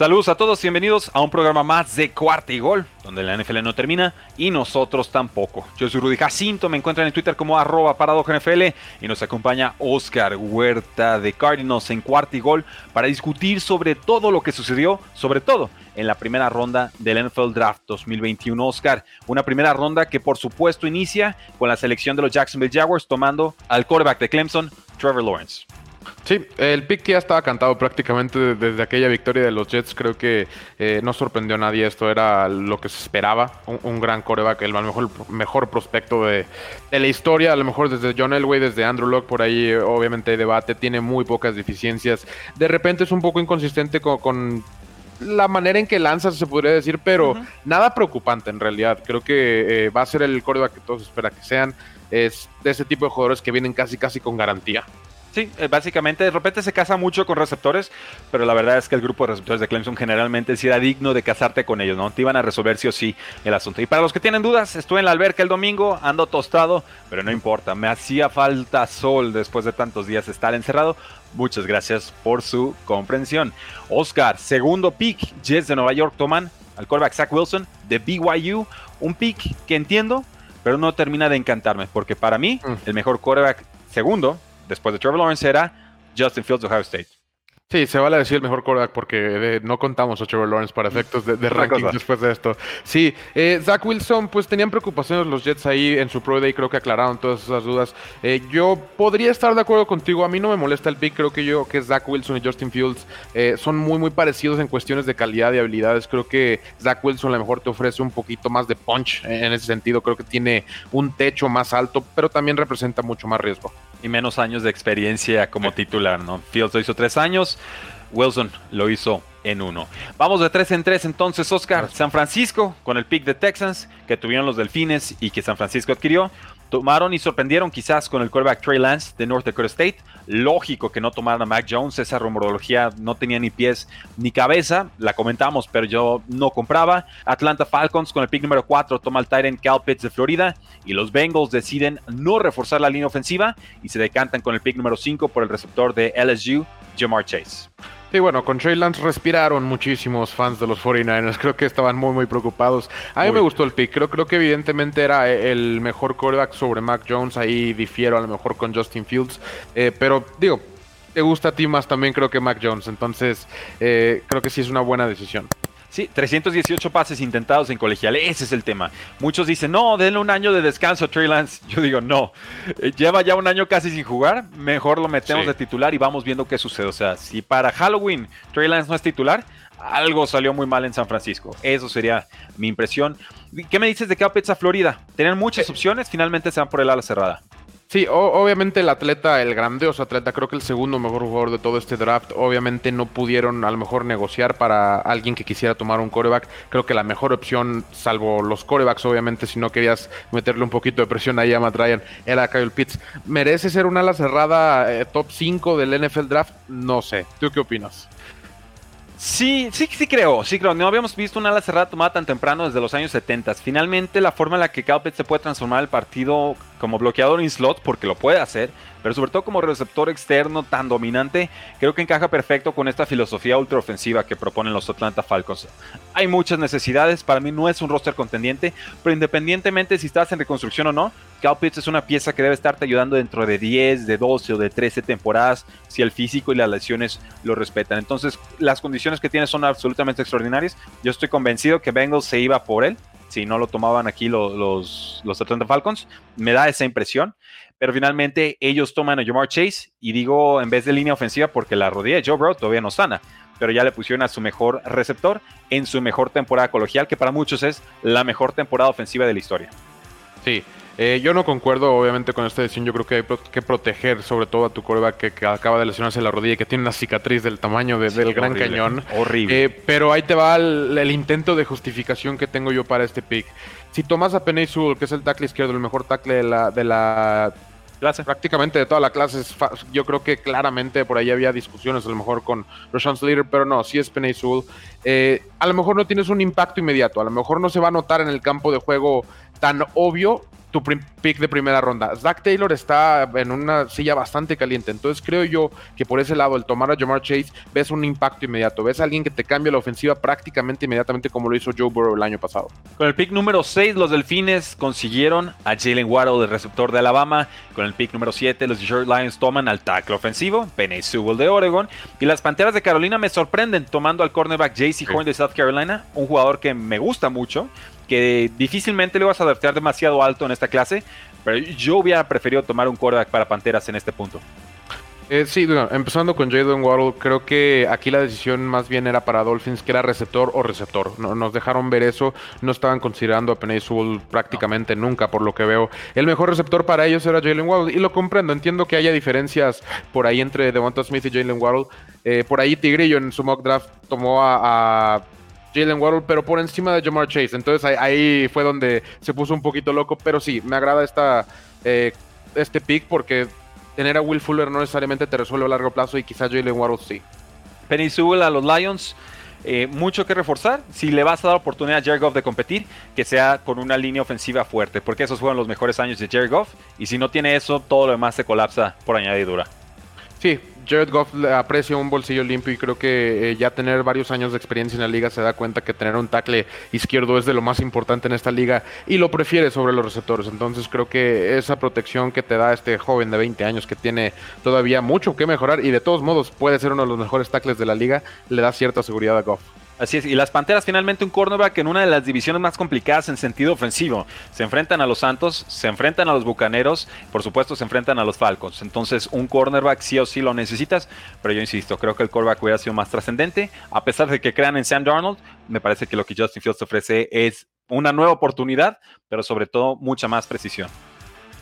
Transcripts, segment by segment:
Saludos a todos, bienvenidos a un programa más de Cuarta y Gol, donde la NFL no termina y nosotros tampoco. Yo soy Rudy Jacinto, me encuentran en Twitter como arroba NFL y nos acompaña Oscar Huerta de Cardinals en Cuarta y Gol para discutir sobre todo lo que sucedió, sobre todo en la primera ronda del NFL Draft 2021. Oscar, una primera ronda que por supuesto inicia con la selección de los Jacksonville Jaguars tomando al quarterback de Clemson, Trevor Lawrence. Sí, el pick ya estaba cantado prácticamente desde aquella victoria de los Jets. Creo que eh, no sorprendió a nadie. Esto era lo que se esperaba. Un, gran coreback, el mejor, mejor prospecto de, la historia. A lo mejor desde John Elway, desde Andrew Locke, por ahí obviamente hay debate. Tiene muy pocas deficiencias. De repente es un poco inconsistente con, la manera en que lanza, se podría decir, pero nada preocupante en realidad. Creo que eh, va a ser el coreback que todos esperan que sean. Es de ese tipo de jugadores que vienen casi casi con garantía. Sí, eh, básicamente de repente se casa mucho con receptores, pero la verdad es que el grupo de receptores de Clemson generalmente sí era digno de casarte con ellos, ¿no? Te iban a resolver sí o sí el asunto. Y para los que tienen dudas, estuve en la alberca el domingo, ando tostado, pero no importa, me hacía falta sol después de tantos días estar encerrado. Muchas gracias por su comprensión. Oscar, segundo pick, Jets de Nueva York toman al quarterback Zach Wilson de BYU, un pick que entiendo, pero no termina de encantarme, porque para mí mm. el mejor quarterback segundo después de Trevor Lawrence era Justin Fields de Ohio State. Sí, se vale decir el mejor quarterback porque eh, no contamos a Trevor Lawrence para efectos de, ranking después de esto. Sí, eh, Zach Wilson, pues tenían preocupaciones los Jets ahí en su Pro Day, creo que aclararon todas esas dudas. Eh, yo podría estar de acuerdo contigo, a mí no me molesta el pick, creo que yo que Zach Wilson y Justin Fields son muy, muy parecidos en cuestiones de calidad y habilidades. Creo que Zach Wilson a lo mejor te ofrece un poquito más de punch en ese sentido, creo que tiene un techo más alto, pero también representa mucho más riesgo y menos años de experiencia como titular, ¿no? Fields lo hizo tres años, Wilson lo hizo en uno. Vamos de tres en tres entonces, Oscar. San Francisco con el pick de Texans que tuvieron los Delfines y que San Francisco adquirió tomaron y sorprendieron quizás con el quarterback Trey Lance de North Dakota State. Lógico que no tomaran a Mac Jones, esa rumorología no tenía ni pies ni cabeza, la comentamos, pero yo no compraba. Atlanta Falcons con el pick número 4 toma el Titan Cal Pitts de Florida y los Bengals deciden no reforzar la línea ofensiva y se decantan con el pick número 5 por el receptor de LSU, Jamar Chase. Sí, bueno, con Trey Lance respiraron muchísimos fans de los 49ers. Creo que estaban muy, muy preocupados. A mí me gustó el pick. Creo, creo que evidentemente era el mejor quarterback sobre Mac Jones. Ahí difiero a lo mejor con Justin Fields. Eh, pero digo, te gusta a ti más también creo que Mac Jones. Entonces, eh, creo que sí es una buena decisión. Sí, 318 pases intentados en colegial, ese es el tema. Muchos dicen, no, denle un año de descanso a Trey Lance. Yo digo, no, eh, lleva ya un año casi sin jugar, mejor lo metemos de titular y vamos viendo qué sucede. O sea, si para Halloween Trey Lance no es titular, algo salió muy mal en San Francisco. Eso sería mi impresión. ¿Qué me dices de Cal a Florida? Tenían muchas eh, opciones, finalmente se van por el ala cerrada. Sí, obviamente el atleta, el grandioso atleta, creo que el segundo mejor jugador de todo este draft, obviamente no pudieron a lo mejor negociar para alguien que quisiera tomar un coreback. Creo que la mejor opción, salvo los corebacks, obviamente, si no querías meterle un poquito de presión ahí a Matt Ryan, era Kyle Pitts. ¿Merece ser una ala cerrada eh, top 5 del NFL draft? No sé. ¿Tú qué opinas? Sí, sí, sí creo, sí creo. No habíamos visto una ala cerrada tomada tan temprano desde los años 70. Finalmente, la forma en la que Pitts se puede transformar el partido como bloqueador en slot, porque lo puede hacer, pero sobre todo como receptor externo tan dominante, creo que encaja perfecto con esta filosofía ultraofensiva que proponen los Atlanta Falcons. Hay muchas necesidades, para mí no es un roster contendiente, pero independientemente si estás en reconstrucción o no, Cal Pitts es una pieza que debe estarte ayudando dentro de 10, de 12 o de 13 temporadas, si el físico y las lesiones lo respetan. Entonces, las condiciones que tiene son absolutamente extraordinarias. Yo estoy convencido que Bengals se iba por él si no lo tomaban aquí los, los, Atlanta Falcons. Me da esa impresión. Pero finalmente ellos toman a Jamar Chase y digo en vez de línea ofensiva porque la rodilla de Joe Burrow todavía no sana. Pero ya le pusieron a su mejor receptor en su mejor temporada colegial, que para muchos es la mejor temporada ofensiva de la historia. Sí, Eh, yo no concuerdo, obviamente, con esta decisión. Yo creo que hay que proteger, sobre todo a tu coreback que, acaba de lesionarse la rodilla y que tiene una cicatriz del tamaño del Gran Cañón. Horrible. Eh, pero ahí te va el, intento de justificación que tengo yo para este pick. Si tomas a Penny Sewell, que es el tackle izquierdo, el mejor tackle de la, de la clase. Prácticamente de toda la clase. Yo creo que claramente por ahí había discusiones, a lo mejor con Rashawn Slater, pero no, si es Penny Sewell. Eh, a lo mejor no tienes un impacto inmediato, a lo mejor no se va a notar en el campo de juego tan obvio, tu pick de primera ronda. Zach Taylor está en una silla bastante caliente, entonces creo yo que por ese lado, el tomar a Jamar Chase, ves un impacto inmediato, ves a alguien que te cambia la ofensiva prácticamente inmediatamente como lo hizo Joe Burrow el año pasado. Con el pick número 6, los Delfines consiguieron a Jalen Waddle, el receptor de Alabama. Con el pick número 7, los Detroit Lions toman al tackle ofensivo, Penny Sewell de Oregon. Y las Panteras de Carolina me sorprenden tomando al cornerback JC Horn de South Carolina, un jugador que me gusta mucho que difícilmente le vas a adaptar demasiado alto en esta clase, pero yo hubiera preferido tomar un quarterback para Panteras en este punto. Eh, sí, empezando con Jalen Waddle, creo que aquí la decisión más bien era para Dolphins, que era receptor o receptor. No, nos dejaron ver eso, no estaban considerando a Penny Sewell prácticamente nunca, por lo que veo. El mejor receptor para ellos era Jalen Waddle, y lo comprendo, entiendo que haya diferencias por ahí entre Devonta Smith y Jalen Waddle. Eh, por ahí Tigrillo en su mock draft tomó a Jalen Waddle, pero por encima de Jamar Chase. Entonces ahí, fue donde se puso un poquito loco. Pero sí, me agrada esta, eh, este pick porque tener a Will Fuller no necesariamente te resuelve a largo plazo y quizás Jalen Waddle sí. Penny Sewell a los Lions. Eh, mucho que reforzar. Si le vas a dar oportunidad a Jared Goff de competir, que sea con una línea ofensiva fuerte, porque esos fueron los mejores años de Jared Goff. Y si no tiene eso, todo lo demás se colapsa por añadidura. Sí, Jared Goff aprecia un bolsillo limpio y creo que eh, ya tener varios años de experiencia en la liga se da cuenta que tener un tackle izquierdo es de lo más importante en esta liga y lo prefiere sobre los receptores. Entonces creo que esa protección que te da este joven de 20 años que tiene todavía mucho que mejorar y de todos modos puede ser uno de los mejores tackles de la liga, le da cierta seguridad a Goff. Así es, y las Panteras finalmente un cornerback en una de las divisiones más complicadas en sentido ofensivo. Se enfrentan a los Santos, se enfrentan a los Bucaneros, por supuesto se enfrentan a los Falcons. Entonces un cornerback sí o sí lo necesitas, pero yo insisto, creo que el cornerback hubiera sido más trascendente. A pesar de que crean en Sam Darnold, me parece que lo que Justin Fields ofrece es una nueva oportunidad, pero sobre todo mucha más precisión.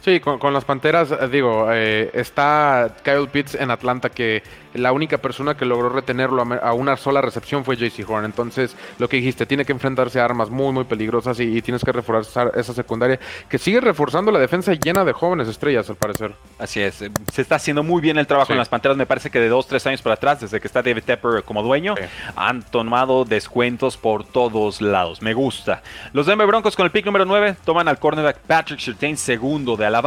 Sí, con, las Panteras, eh, digo, eh, está Kyle Pitts en Atlanta que la única persona que logró retenerlo a, una sola recepción fue JC Horn. Entonces, lo que dijiste, tiene que enfrentarse a armas muy, muy peligrosas y, tienes que reforzar esa secundaria que sigue reforzando la defensa llena de jóvenes estrellas, al parecer. Así es, eh, se está haciendo muy bien el trabajo en las Panteras. Me parece que de dos, tres años para atrás, desde que está David Tepper como dueño, han tomado descuentos por todos lados. Me gusta. Los Denver Broncos con el pick número 9 toman al cornerback Patrick Surtain, segundo de Alabama.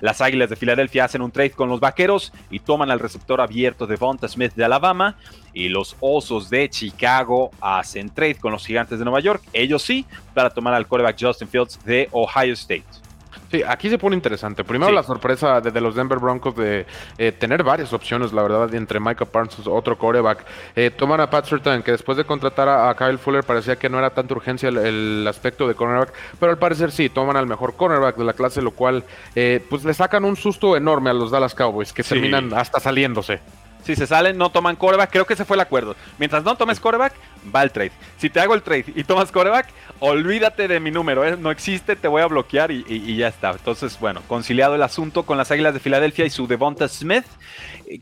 Las Águilas de Filadelfia hacen un trade con los Vaqueros y toman al receptor abierto de Devonta Smith de Alabama. Y los Osos de Chicago hacen trade con los Gigantes de Nueva York, ellos sí, para tomar al quarterback Justin Fields de Ohio State. Sí, aquí se pone interesante. Primero la sorpresa de, los Denver Broncos de eh, tener varias opciones, la verdad, entre Micah Parsons, otro coreback. Eh, toman a Pat Surtain, que después de contratar a, Kyle Fuller parecía que no era tanta urgencia el, aspecto de cornerback, pero al parecer sí, toman al mejor cornerback de la clase, lo cual eh, pues le sacan un susto enorme a los Dallas Cowboys, que terminan hasta saliéndose. Si se salen, no toman coreback. Creo que ese fue el acuerdo. Mientras no tomes coreback, va el trade. Si te hago el trade y tomas coreback, olvídate de mi número. ¿eh? No existe, te voy a bloquear y, ya está. Entonces, bueno, conciliado el asunto con las Águilas de Filadelfia y su Devonta Smith,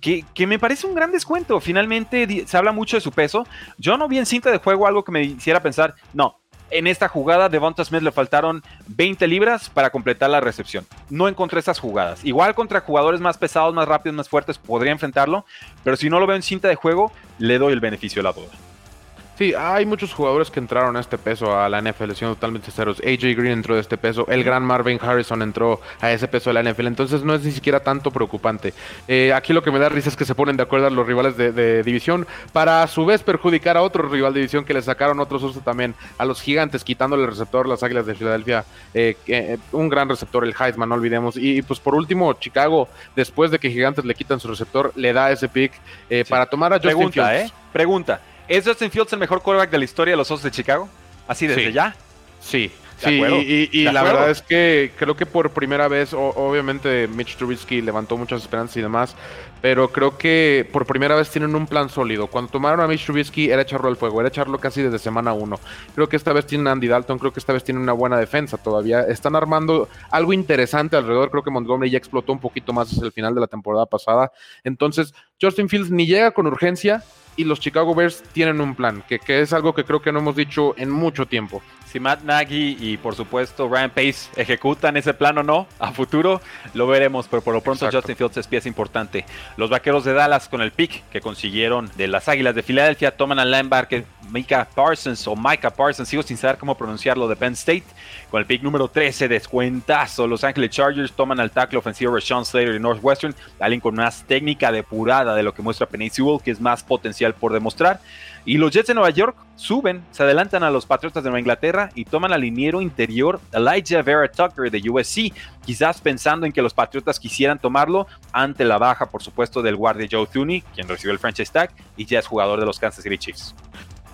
que, me parece un gran descuento. Finalmente se habla mucho de su peso. Yo no vi en cinta de juego algo que me hiciera pensar, no, en esta jugada, Devonta Smith le faltaron 20 libras para completar la recepción. No encontré esas jugadas. Igual contra jugadores más pesados, más rápidos, más fuertes, podría enfrentarlo, pero si no lo veo en cinta de juego, le doy el beneficio de la duda. Sí, hay muchos jugadores que entraron a este peso a la NFL, siendo totalmente ceros. AJ Green entró de este peso, el gran Marvin Harrison entró a ese peso de la NFL, entonces no es ni siquiera tanto preocupante. Eh, aquí lo que me da risa es que se ponen de acuerdo a los rivales de, división para a su vez perjudicar a otro rival de división que le sacaron otro susto también a los gigantes, quitándole el receptor, las Águilas de Filadelfia, eh, eh, un gran receptor, el Heisman, no olvidemos. Y, pues por último, Chicago, después de que Gigantes le quitan su receptor, le da ese pick para tomar a Justin Pregunta, ¿eh? Pregunta. ¿Es Justin Fields el mejor quarterback de la historia de los Osos de Chicago? Así desde ya. Sí, Sí, y, la verdad es que creo que por primera vez, obviamente Mitch Trubisky levantó muchas esperanzas y demás, pero creo que por primera vez tienen un plan sólido. Cuando tomaron a Mitch Trubisky era echarlo al fuego, era echarlo casi desde semana uno. Creo que esta vez tienen a Andy Dalton, creo que esta vez tienen una buena defensa todavía. Están armando algo interesante alrededor, creo que Montgomery ya explotó un poquito más desde el final de la temporada pasada. Entonces, Justin Fields ni llega con urgencia, y los Chicago Bears tienen un plan, que, que, es algo que creo que no hemos dicho en mucho tiempo si Matt Nagy y por supuesto Ryan Pace ejecutan ese plan o no a futuro, lo veremos, pero por lo pronto Justin Fields es pieza importante. Los vaqueros de Dallas con el pick que consiguieron de las Águilas de Filadelfia toman al linebacker Micah Parsons o Micah Parsons, sigo sin saber cómo pronunciarlo, de Penn State. Con el pick número 13, descuentazo. Los Angeles Chargers toman al tackle ofensivo Rashawn Slater de Northwestern, alguien con más técnica depurada de lo que muestra Penny Sewell, que es más potencial por demostrar. Y los Jets de Nueva York suben, se adelantan a los Patriotas de Nueva Inglaterra y toman al liniero interior Elijah Vera Tucker de USC, quizás pensando en que los Patriotas quisieran tomarlo ante la baja, por supuesto, del guardia Joe Thuney, quien recibió el franchise tag y ya es jugador de los Kansas City Chiefs.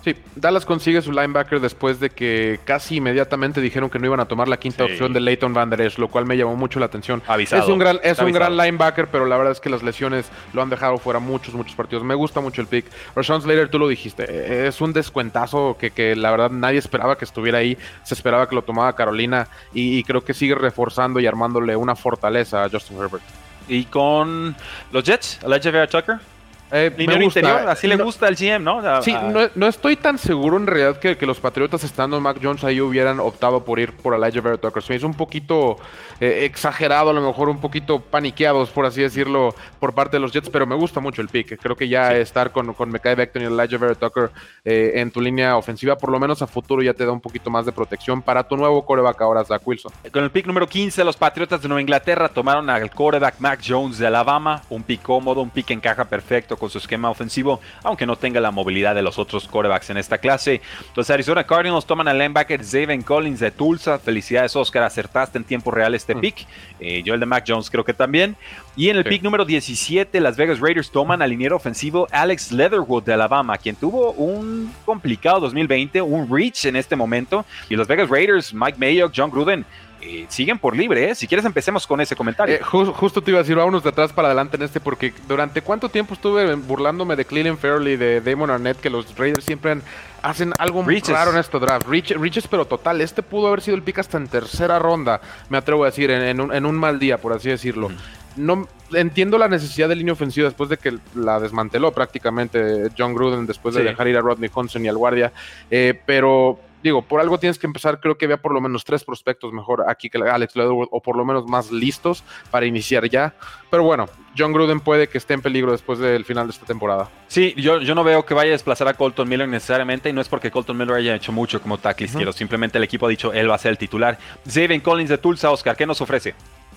Sí, Dallas consigue su linebacker después de que casi inmediatamente dijeron que no iban a tomar la quinta opción de Leighton Van Der Esch, lo cual me llamó mucho la atención. Avisado. Es un gran, es un gran linebacker, pero la verdad es que las lesiones lo han dejado fuera muchos, muchos partidos. Me gusta mucho el pick. Rashawn Slater, tú lo dijiste, e, es un descuentazo que, que, la verdad nadie esperaba que estuviera ahí. Se esperaba que lo tomara Carolina y, creo que sigue reforzando y armándole una fortaleza a Justin Herbert. ¿Y con los Jets? ¿Elijah Vera Tucker? Eh, interior, así le gusta al GM, ¿no? sí, no, estoy tan seguro en realidad que, que, los Patriotas estando en Mac Jones ahí hubieran optado por ir por Elijah Vera Tucker. Se es un poquito eh, exagerado, a lo mejor un poquito paniqueados, por así decirlo, por parte de los Jets, pero me gusta mucho el pick. Creo que ya estar con, con Mekai Becton y Elijah Vera Tucker eh, en tu línea ofensiva, por lo menos a futuro ya te da un poquito más de protección para tu nuevo coreback ahora, Zach Wilson. Con el pick número 15, los Patriotas de Nueva Inglaterra tomaron al coreback Mac Jones de Alabama, un pick cómodo, un pick encaja perfecto con su esquema ofensivo, aunque no tenga la movilidad de los otros quarterbacks en esta clase. Los Arizona Cardinals toman al linebacker Zaven Collins de Tulsa. Felicidades, Oscar, acertaste en tiempo real este mm. pick. Eh, yo el de Mac Jones creo que también. Y en el pick número 17, Las Vegas Raiders toman al liniero ofensivo Alex Leatherwood de Alabama, quien tuvo un complicado 2020, un reach en este momento. Y los Vegas Raiders, Mike Mayock, John Gruden, eh, siguen por libre, ¿eh? Si quieres empecemos con ese comentario. Eh, justo te iba a decir, vámonos de atrás para adelante en este, porque durante cuánto tiempo estuve burlándome de Cleveland Fairley, de Damon Arnett, que los Raiders siempre hacen algo muy raro en este draft. Riches, pero total. Este pudo haber sido el pick hasta en tercera ronda, me atrevo a decir, en, un, mal día, por así decirlo. No entiendo la necesidad de línea ofensiva después de que la desmanteló prácticamente John Gruden después de dejar ir a Rodney Johnson y al guardia, pero digo, por algo tienes que empezar, creo que había por lo menos tres prospectos mejor aquí que Alex Leatherwood, o por lo menos más listos para iniciar ya. Pero bueno, John Gruden puede que esté en peligro después del final de esta temporada. Sí, yo, yo no veo que vaya a desplazar a Colton Miller necesariamente, y no es porque Colton Miller haya hecho mucho como tackle izquierdo, simplemente el equipo ha dicho él va a ser el titular. Zaven Collins de Tulsa, Oscar, ¿qué nos ofrece?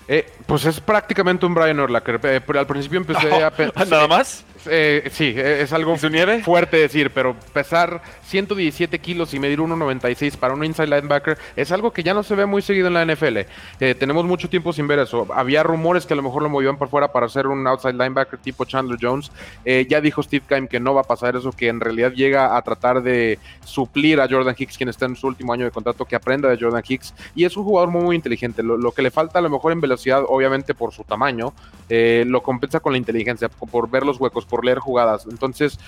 Eh, pues es prácticamente un Brian Urlacher, eh, pero al principio empecé a... ¿Nada más? Eh, sí, e, es algo fuerte decir, pero pesar 117 kilos y medir 1.96 para un inside linebacker es algo que ya no se ve muy seguido en la NFL. Eh, tenemos mucho tiempo sin ver eso. Había rumores que a lo mejor lo movían por fuera para hacer un outside linebacker tipo Chandler Jones. Eh, ya dijo Steve Keim que no va a pasar eso, que en realidad llega a tratar de suplir a Jordan Hicks, quien está en su último año de contrato, que aprenda de Jordan Hicks. Y es un jugador muy, muy inteligente. Lo, que le falta a lo mejor en velocidad, obviamente por su tamaño, lo compensa con la inteligencia, por ver los huecos, por leer jugadas. Entonces,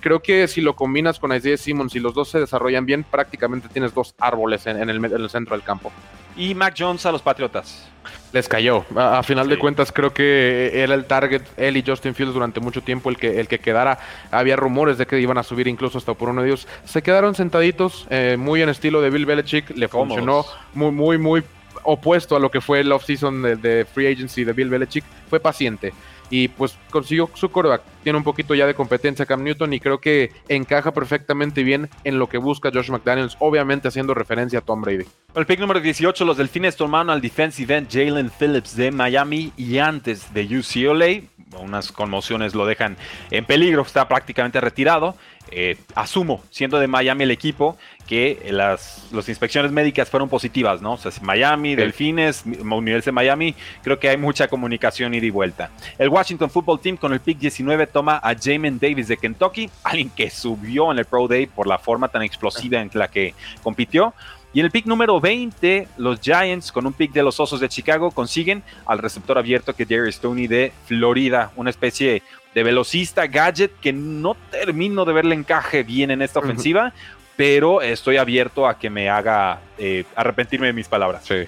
creo que si lo combinas con Isaiah Simmons, si los dos se desarrollan bien, prácticamente tienes dos árboles en, el, centro del campo. Y Mac Jones a los Patriotas. Les cayó. A, final de cuentas, creo que era el target, él y Justin Fields durante mucho tiempo, el que, el que quedara. Había rumores de que iban a subir incluso hasta por uno de ellos. Se quedaron sentaditos, eh, muy en estilo de Bill Belichick. Le funcionó muy, muy, muy opuesto a lo que fue el offseason de, de free agency de Bill Belichick. Fue paciente y pues consiguió su coreback. Tiene un poquito ya de competencia Cam Newton y creo que encaja perfectamente bien en lo que busca Josh McDaniels, obviamente haciendo referencia a Tom Brady. El pick número 18, los Delfines tomaron al defensive end Jalen Phillips de Miami y antes de UCLA. Unas conmociones lo dejan en peligro, está prácticamente retirado. Eh, asumo, siendo de Miami el equipo, que las, inspecciones médicas fueron positivas, ¿no? O sea, Miami, Delfines, Universidad de Miami, creo que hay mucha comunicación ida y vuelta. El Washington Football Team con el pick 19 toma a Jamin Davis de Kentucky, alguien que subió en el Pro Day por la forma tan explosiva en la que compitió. Y en el pick número 20, los Giants, con un pick de los Osos de Chicago, consiguen al receptor abierto que Darius Stoney de Florida, una especie de velocista gadget que no termino de verle encaje bien en esta ofensiva, pero estoy abierto a que me haga eh, arrepentirme de mis palabras. Sí.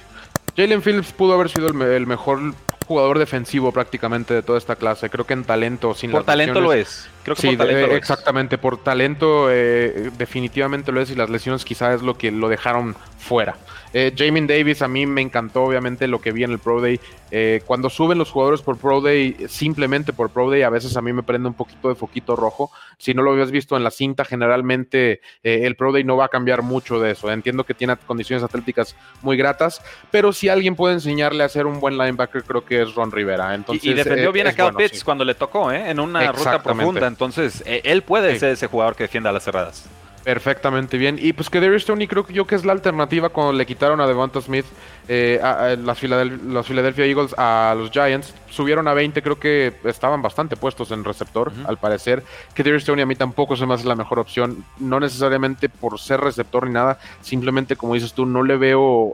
Jalen Phillips pudo haber sido el, mejor jugador defensivo prácticamente de toda esta clase. Creo que en talento, sin Por talento lo es. Creo que sí, por talento exactamente. Por talento, eh, definitivamente lo es. Y las lesiones quizás es lo que lo dejaron fuera. Eh, Jamin Davis, a mí me encantó obviamente lo que vi en el Pro Day. Eh, cuando suben los jugadores por Pro Day, simplemente por Pro Day, a veces a mí me prende un poquito de foquito rojo. Si no lo habías visto en la cinta, generalmente eh, el Pro Day no va a cambiar mucho de eso. Entiendo que tiene condiciones atléticas muy gratas, pero si alguien puede enseñarle a ser un buen linebacker, creo que es Ron Rivera. Entonces, y, defendió bien a Cal Pitts cuando le tocó, en una ruta profunda. Entonces, él puede ser ese jugador que defienda a las cerradas. Perfectamente bien. Y pues que Darius Stoney creo que yo que es la alternativa cuando le quitaron a Devonta Smith eh, a, las, Philadelphia, Eagles a los Giants. Subieron a 20, creo que estaban bastante puestos en receptor, al parecer. Que Darius Stoney a mí tampoco se me hace la mejor opción. No necesariamente por ser receptor ni nada, simplemente como dices tú, no le veo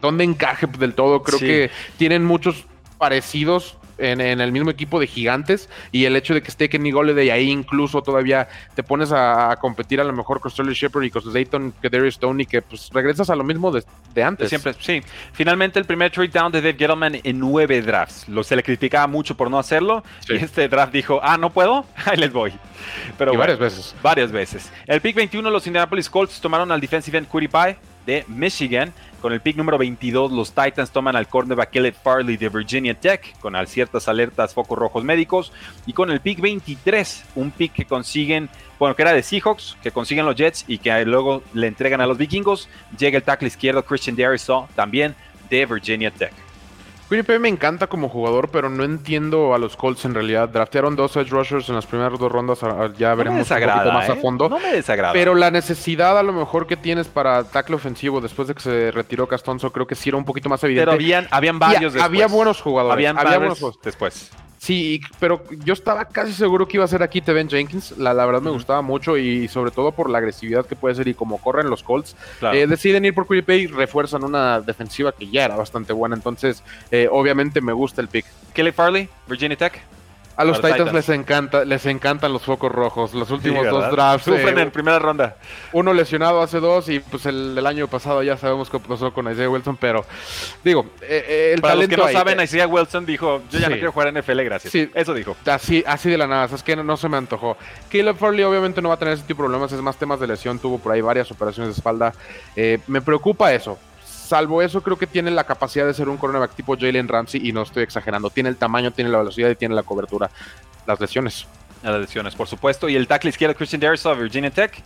dónde encaje del todo. Creo que tienen muchos parecidos en, el mismo equipo de gigantes y el hecho de que esté Kenny de ahí incluso todavía te pones a, competir a lo mejor con Sterling Shepard y con Dayton, que Darius Stone y que pues regresas a lo mismo de, antes. Siempre, sí. Finalmente el primer trade down de Dave Gettleman en nueve drafts. Lo, se le criticaba mucho por no hacerlo y este draft dijo, ah, ¿no puedo? Ahí les voy. Pero y varias veces. Varias veces. El pick 21 los Indianapolis Colts tomaron al defensive end Curry Pie de Michigan. Con el pick número 22, los Titans toman al cornerback Kellett Farley de Virginia Tech, con ciertas alertas focos rojos médicos. Y con el pick 23, un pick que consiguen, bueno, que era de Seahawks, que consiguen los Jets y que luego le entregan a los vikingos, llega el tackle izquierdo Christian Darrisaw, también de Virginia Tech. Quiripay me encanta como jugador, pero no entiendo a los Colts en realidad. Draftearon dos edge rushers en las primeras dos rondas, ya veremos un poquito más a ¿eh? fondo. No me desagrada. Pero la necesidad a lo mejor que tienes para tackle ofensivo después de que se retiró Castonzo, creo que sí era un poquito más evidente. Pero habían, habían varios después. Había buenos jugadores. Habían había buenos después. Sí, pero yo estaba casi seguro que iba a ser aquí Teven Jenkins. La, verdad me gustaba mucho y sobre todo por la agresividad que puede ser y como corren los Colts. Eh, deciden ir por Quiripay y refuerzan una defensiva que ya era bastante buena. Entonces, eh, obviamente me gusta el pick. Kelly Farley, Virginia Tech. A los Titans, les encanta, les encantan los focos rojos. Los últimos dos drafts. Sufren eh, en primera ronda. Uno lesionado hace dos y pues el, año pasado ya sabemos qué pasó con Isaiah Wilson, pero digo, eh, eh, el Para los que no saben, Isaiah Wilson dijo, yo ya no quiero jugar en NFL, gracias. Sí, Eso dijo. Así, así de la nada, es que no, se me antojó. Caleb Farley obviamente no va a tener ese tipo de problemas, es más temas de lesión, tuvo por ahí varias operaciones de espalda. me preocupa eso salvo eso, creo que tiene la capacidad de ser un cornerback tipo Jalen Ramsey y no estoy exagerando. Tiene el tamaño, tiene la velocidad y tiene la cobertura. Las lesiones. Las lesiones, por supuesto. Y el tackle izquierdo Christian Darius Virginia Tech.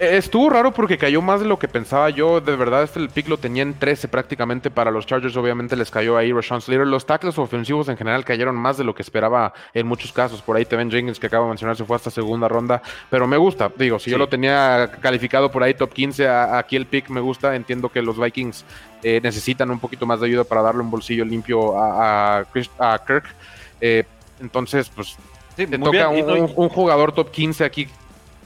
Eh, estuvo raro porque cayó más de lo que pensaba yo. De verdad, este el pick lo tenía en 13 prácticamente para los Chargers. Obviamente les cayó ahí Rashawn Slater. Los tackles ofensivos en general cayeron más de lo que esperaba en muchos casos. Por ahí Teven Jenkins, que acabo de mencionar, se fue hasta segunda ronda. Pero me gusta. Digo, si yo lo tenía calificado por ahí top 15, aquí el pick me gusta. Entiendo que los Vikings eh, necesitan un poquito más de ayuda para darle un bolsillo limpio a, Kirk. Eh, entonces, pues te toca un, jugador top 15 aquí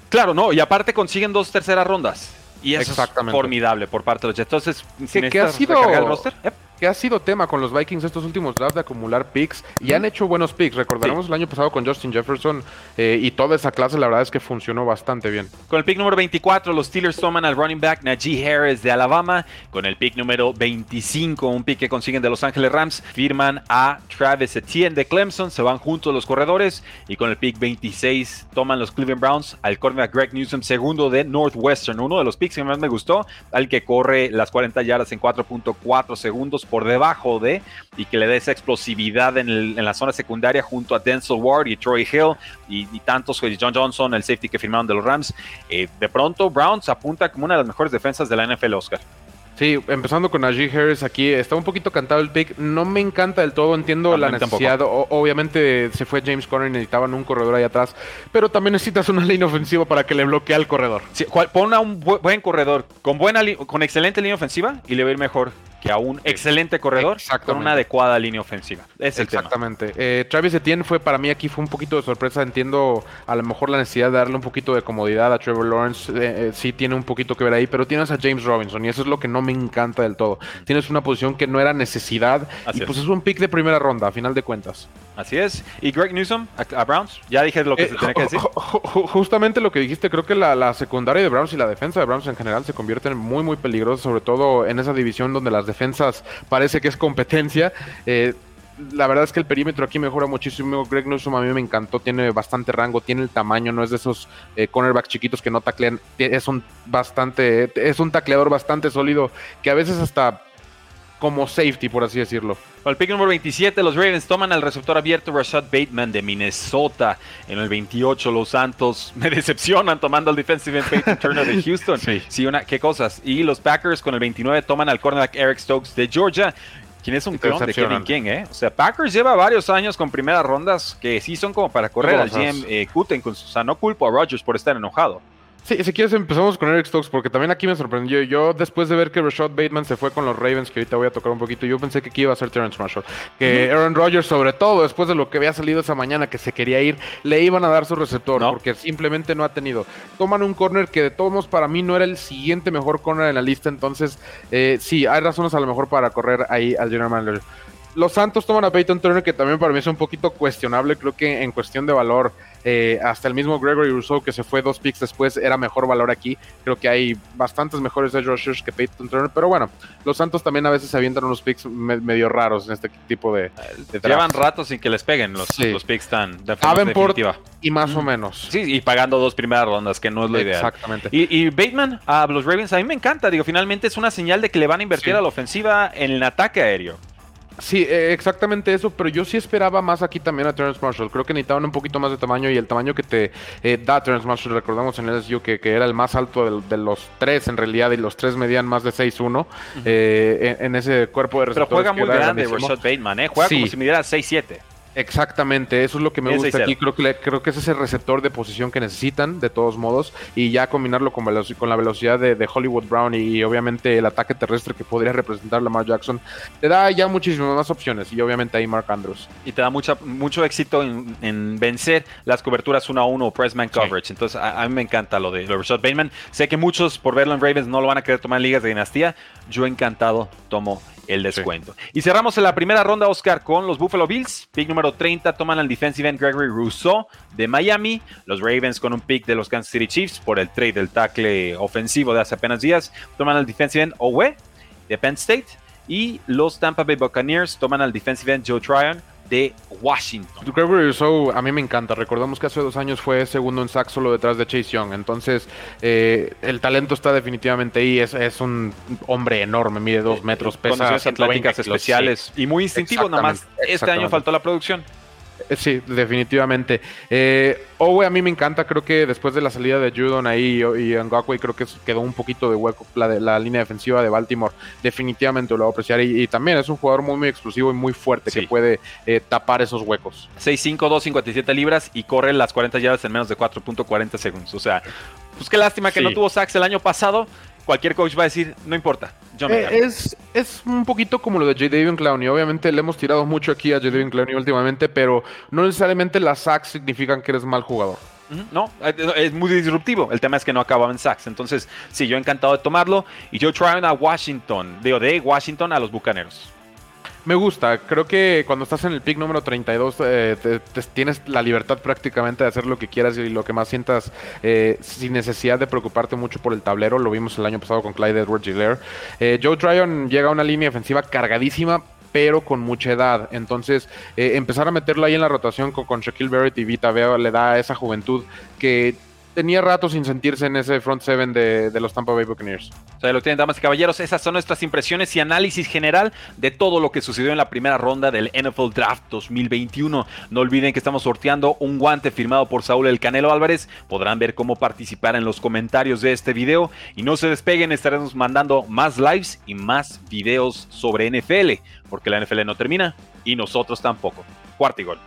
Claro, no, y aparte consiguen dos terceras rondas. Y eso es formidable por parte de los Jets. Entonces, si ¿Qué, ha sido, el roster, que ha sido tema con los Vikings estos últimos drafts de acumular picks y han hecho buenos picks. Recordaremos el año pasado con Justin Jefferson eh, y toda esa clase, la verdad es que funcionó bastante bien. Con el pick número 24, los Steelers toman al running back Najee Harris de Alabama. Con el pick número 25, un pick que consiguen de Los Ángeles Rams, firman a Travis Etienne de Clemson. Se van juntos los corredores. Y con el pick 26, toman los Cleveland Browns al cornerback Greg Newsom, segundo de Northwestern. Uno de los picks que más me gustó, al que corre las 40 yardas en 4.4 segundos por debajo de y que le dé esa explosividad en, la zona secundaria junto a Denzel Ward y Troy Hill y, tantos, John Johnson, el safety que firmaron de los Rams. Eh, de pronto, Browns apunta como una de las mejores defensas de la NFL, Oscar. Sí, empezando con Najee Harris aquí, está un poquito cantado el pick. No me encanta del todo, entiendo la necesidad. obviamente se fue James Conner y necesitaban un corredor ahí atrás, pero también necesitas una línea ofensiva para que le bloquee al corredor. pon a un buen corredor con buena con excelente línea ofensiva y le va a ir mejor que a un excelente corredor con una adecuada línea ofensiva. Es el Exactamente. Eh, Travis Etienne fue para mí aquí fue un poquito de sorpresa. Entiendo a lo mejor la necesidad de darle un poquito de comodidad a Trevor Lawrence. Eh, eh, sí tiene un poquito que ver ahí, pero tienes a James Robinson y eso es lo que no me encanta del todo. Tienes una posición que no era necesidad y pues es un pick de primera ronda, a final de cuentas. Así es. ¿Y Greg Newsom a, Browns? Ya dije lo que se tenía que decir. Justamente lo que dijiste, creo que la, la, secundaria de Browns y la defensa de Browns en general se convierten muy, muy peligrosas, sobre todo en esa división donde las defensas parece que es competencia. Eh, la verdad es que el perímetro aquí mejora muchísimo. Greg Newsom a mí me encantó, tiene bastante rango, tiene el tamaño, no es de esos eh, cornerbacks chiquitos que no taclean. Es un bastante, es un tacleador bastante sólido que a veces hasta como safety, por así decirlo. el pick número 27, los Ravens toman al receptor abierto Rashad Bateman de Minnesota. En el 28, los Santos me decepcionan tomando al defensive end Peyton Turner de Houston. sí. una, qué cosas. Y los Packers con el 29 toman al cornerback Eric Stokes de Georgia. ¿Quién es un clon de Kevin King, ¿eh? O sea, Packers lleva varios años con primeras rondas que sí son como para correr al GM eh, O sea, no culpo a Rodgers por estar enojado. Sí, si quieres empezamos con Eric Stokes, porque también aquí me sorprendió. Yo, después de ver que Rashad Bateman se fue con los Ravens, que ahorita voy a tocar un poquito, yo pensé que aquí iba a ser Terrence Marshall. Que Aaron Rodgers, sobre todo, después de lo que había salido esa mañana, que se quería ir, le iban a dar su receptor, porque simplemente no ha tenido. Toman un corner que de todos modos para mí no era el siguiente mejor corner en la lista, entonces eh, sí, hay razones a lo mejor para correr ahí al general manager. Los Santos toman a Peyton Turner, que también para mí es un poquito cuestionable. Creo que en cuestión de valor, eh, hasta el mismo Gregory Rousseau, que se fue dos picks después, era mejor valor aquí. Creo que hay bastantes mejores edge rushers que Peyton Turner. Pero bueno, los Santos también a veces se avientan unos picks medio raros en este tipo de. Llevan rato sin que les peguen los, los picks tan de definitiva. Y más o menos. Sí, y pagando dos primeras rondas, que no es lo ideal. Exactamente. Y, Bateman a los Ravens, a mí me encanta. Digo, finalmente es una señal de que le van a invertir a la ofensiva en el ataque aéreo. Sí, eh, exactamente eso, pero yo sí esperaba más aquí también a Terrence Marshall. Creo que necesitaban un poquito más de tamaño y el tamaño que te eh, da Terrence Marshall, recordamos en el SU que, que era el más alto de, los tres en realidad y los tres medían más de 6'1 eh, en, ese cuerpo de receptores. Pero juega muy grande Rashad Bateman, ¿eh? Juega como si midiera 6'7. Exactamente, eso es lo que me gusta aquí. Creo que, creo que ese es el receptor de posición que necesitan, de todos modos, y ya combinarlo con, con la velocidad de, Hollywood Brown y, obviamente el ataque terrestre que podría representar Lamar Jackson, te da ya muchísimas más opciones, y obviamente ahí Mark Andrews. Y te da mucha, mucho éxito en, vencer las coberturas uno a uno o pressman coverage. Entonces, a, mí me encanta lo de, lo de Bateman. Sé que muchos por verlo en Ravens no lo van a querer tomar en ligas de dinastía. Yo encantado tomo el descuento. Y cerramos en la primera ronda, Oscar, con los Buffalo Bills. Pick número 30 toman al defensive end Gregory Rousseau de Miami. Los Ravens con un pick de los Kansas City Chiefs por el trade del tackle ofensivo de hace apenas días. Toman al defensive end Owe de Penn State. Y los Tampa Bay Buccaneers toman al defensive end Joe Tryon de Washington. Gregory Rousseau a mí me encanta. Recordamos que hace dos años fue segundo en sack solo detrás de Chase Young. Entonces, eh, el talento está definitivamente ahí. Es, es un hombre enorme, mide dos metros, pesa atléticas especiales y muy instintivo. Nada más este año faltó la producción. Eh, sí, definitivamente. Eh, Owe a mí me encanta, creo que después de la salida de Judon ahí y, y creo que quedó un poquito de hueco la, la línea defensiva de Baltimore. Definitivamente lo voy a apreciar y, también es un jugador muy, muy explosivo y muy fuerte que puede eh, tapar esos huecos. 6'5", 257 libras y corre las 40 yardas en menos de 4.40 segundos. O sea, pues qué lástima que no tuvo sacks el año pasado, cualquier coach va a decir, no importa. Eh, es, es un poquito como lo de J. David Clowney. Obviamente le hemos tirado mucho aquí a J. David Clowney últimamente, pero no necesariamente las sacks significan que eres mal jugador. No, es muy disruptivo. El tema es que no acababa en sacks. Entonces, sí, yo encantado de tomarlo. Y yo traigo a Washington, digo, de Washington a los Bucaneros. Me gusta, creo que cuando estás en el pick número 32 eh, tienes la libertad prácticamente de hacer lo que quieras y lo que más sientas eh, sin necesidad de preocuparte mucho por el tablero. Lo vimos el año pasado con Clyde Edwards Giller. Eh, Joe Tryon llega a una línea defensiva cargadísima, pero con mucha edad. Entonces, empezar a meterlo ahí en la rotación con, con Shaquille Barrett y Vita Veo le da esa juventud que tenía rato sin sentirse en ese front seven de, los Tampa Bay Buccaneers. O sea, lo tienen, damas y caballeros. Esas son nuestras impresiones y análisis general de todo lo que sucedió en la primera ronda del NFL Draft 2021. No olviden que estamos sorteando un guante firmado por Saúl El Canelo Álvarez. Podrán ver cómo participar en los comentarios de este video. Y no se despeguen, estaremos mandando más lives y más videos sobre NFL. Porque la NFL no termina y nosotros tampoco. Cuarto y gol.